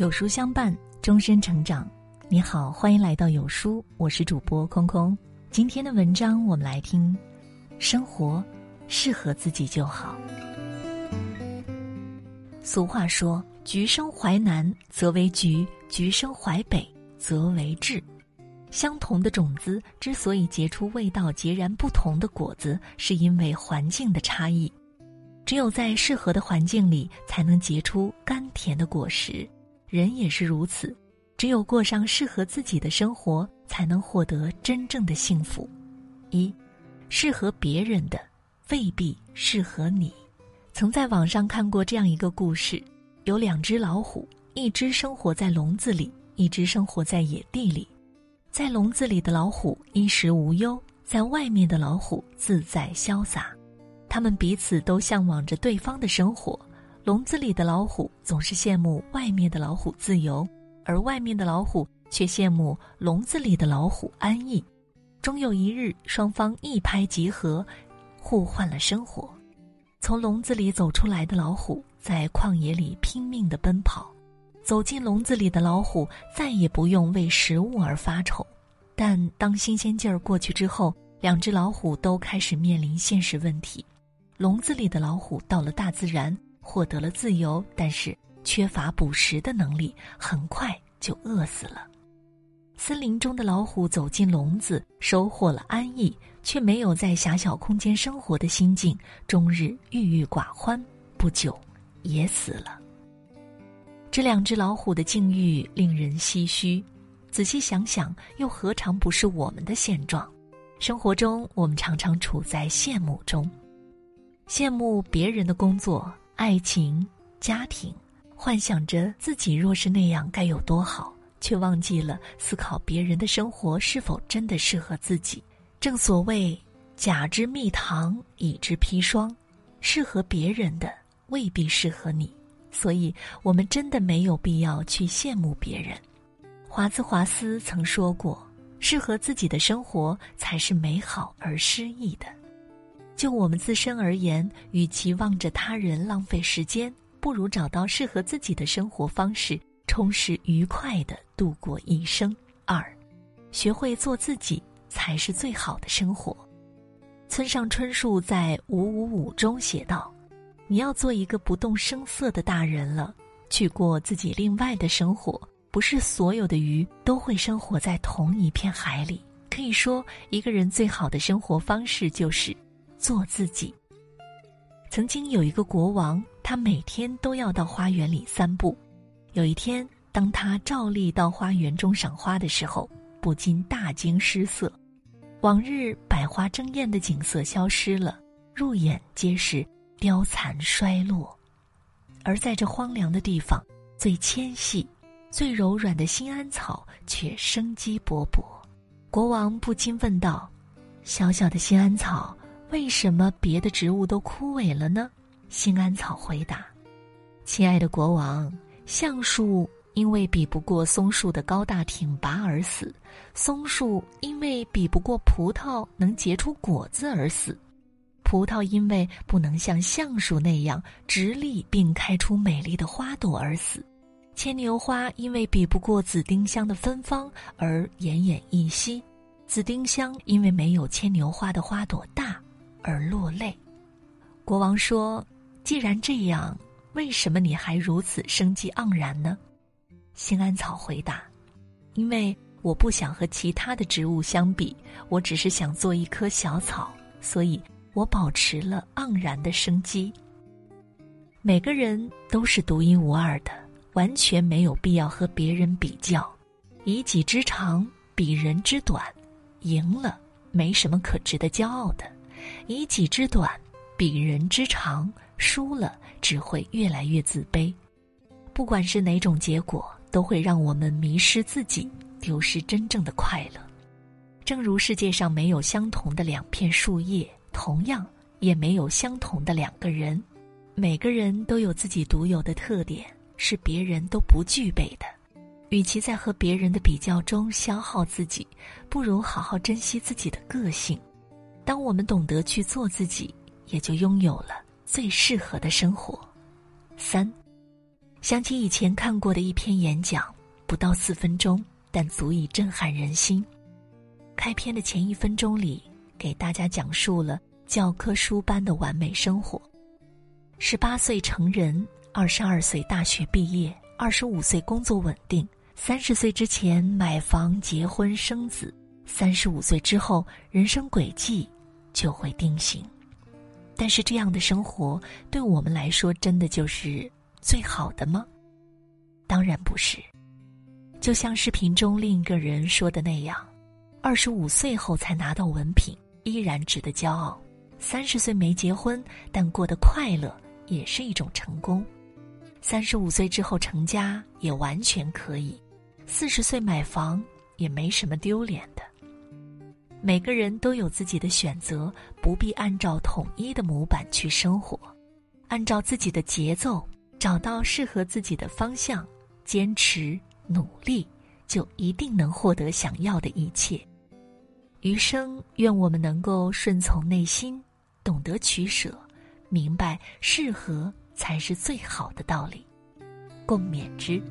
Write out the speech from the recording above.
有书相伴，终身成长。你好，欢迎来到有书，我是主播空空。今天的文章，我们来听：生活适合自己就好。俗话说：“橘生淮南则为橘，橘生淮北则为枳。”相同的种子之所以结出味道截然不同的果子，是因为环境的差异。只有在适合的环境里，才能结出甘甜的果实。人也是如此，只有过上适合自己的生活，才能获得真正的幸福。一，适合别人的未必适合你。曾在网上看过这样一个故事：有两只老虎，一只生活在笼子里，一只生活在野地里。在笼子里的老虎衣食无忧，在外面的老虎自在潇洒。他们彼此都向往着对方的生活。笼子里的老虎总是羡慕外面的老虎自由，而外面的老虎却羡慕笼子里的老虎安逸。终有一日，双方一拍即合，互换了生活。从笼子里走出来的老虎在旷野里拼命地奔跑，走进笼子里的老虎再也不用为食物而发愁。但当新鲜劲儿过去之后，两只老虎都开始面临现实问题。笼子里的老虎到了大自然。获得了自由，但是缺乏捕食的能力，很快就饿死了。森林中的老虎走进笼子，收获了安逸，却没有在狭小空间生活的心境，终日郁郁寡欢，不久也死了。这两只老虎的境遇令人唏嘘，仔细想想，又何尝不是我们的现状？生活中，我们常常处在羡慕中，羡慕别人的工作。爱情、家庭，幻想着自己若是那样该有多好，却忘记了思考别人的生活是否真的适合自己。正所谓“甲之蜜糖，乙之砒霜”，适合别人的未必适合你，所以我们真的没有必要去羡慕别人。华兹华斯曾说过：“适合自己的生活才是美好而诗意的。”就我们自身而言，与其望着他人浪费时间，不如找到适合自己的生活方式，充实愉快的度过一生。二，学会做自己才是最好的生活。村上春树在《五五五》中写道：“你要做一个不动声色的大人了，去过自己另外的生活。不是所有的鱼都会生活在同一片海里。可以说，一个人最好的生活方式就是。”做自己。曾经有一个国王，他每天都要到花园里散步。有一天，当他照例到花园中赏花的时候，不禁大惊失色。往日百花争艳的景色消失了，入眼皆是凋残衰落。而在这荒凉的地方，最纤细、最柔软的新安草却生机勃勃。国王不禁问道：“小小的新安草。”为什么别的植物都枯萎了呢？新安草回答：“亲爱的国王，橡树因为比不过松树的高大挺拔而死，松树因为比不过葡萄能结出果子而死，葡萄因为不能像橡树那样直立并开出美丽的花朵而死，牵牛花因为比不过紫丁香的芬芳而奄奄一息，紫丁香因为没有牵牛花的花朵大。”而落泪，国王说：“既然这样，为什么你还如此生机盎然呢？”新安草回答：“因为我不想和其他的植物相比，我只是想做一棵小草，所以我保持了盎然的生机。每个人都是独一无二的，完全没有必要和别人比较，以己之长比人之短，赢了没什么可值得骄傲的。”以己之短，比人之长，输了只会越来越自卑。不管是哪种结果，都会让我们迷失自己，丢失真正的快乐。正如世界上没有相同的两片树叶，同样也没有相同的两个人。每个人都有自己独有的特点，是别人都不具备的。与其在和别人的比较中消耗自己，不如好好珍惜自己的个性。当我们懂得去做自己，也就拥有了最适合的生活。三，想起以前看过的一篇演讲，不到四分钟，但足以震撼人心。开篇的前一分钟里，给大家讲述了教科书般的完美生活：十八岁成人，二十二岁大学毕业，二十五岁工作稳定，三十岁之前买房、结婚、生子，三十五岁之后人生轨迹就会定型。但是这样的生活对我们来说，真的就是最好的吗？当然不是。就像视频中另一个人说的那样，二十五岁后才拿到文凭，依然值得骄傲；三十岁没结婚，但过得快乐，也是一种成功；三十五岁之后成家，也完全可以；四十岁买房，也没什么丢脸的。每个人都有自己的选择，不必按照统一的模板去生活，按照自己的节奏，找到适合自己的方向，坚持努力，就一定能获得想要的一切。余生，愿我们能够顺从内心，懂得取舍，明白适合才是最好的道理，共勉之。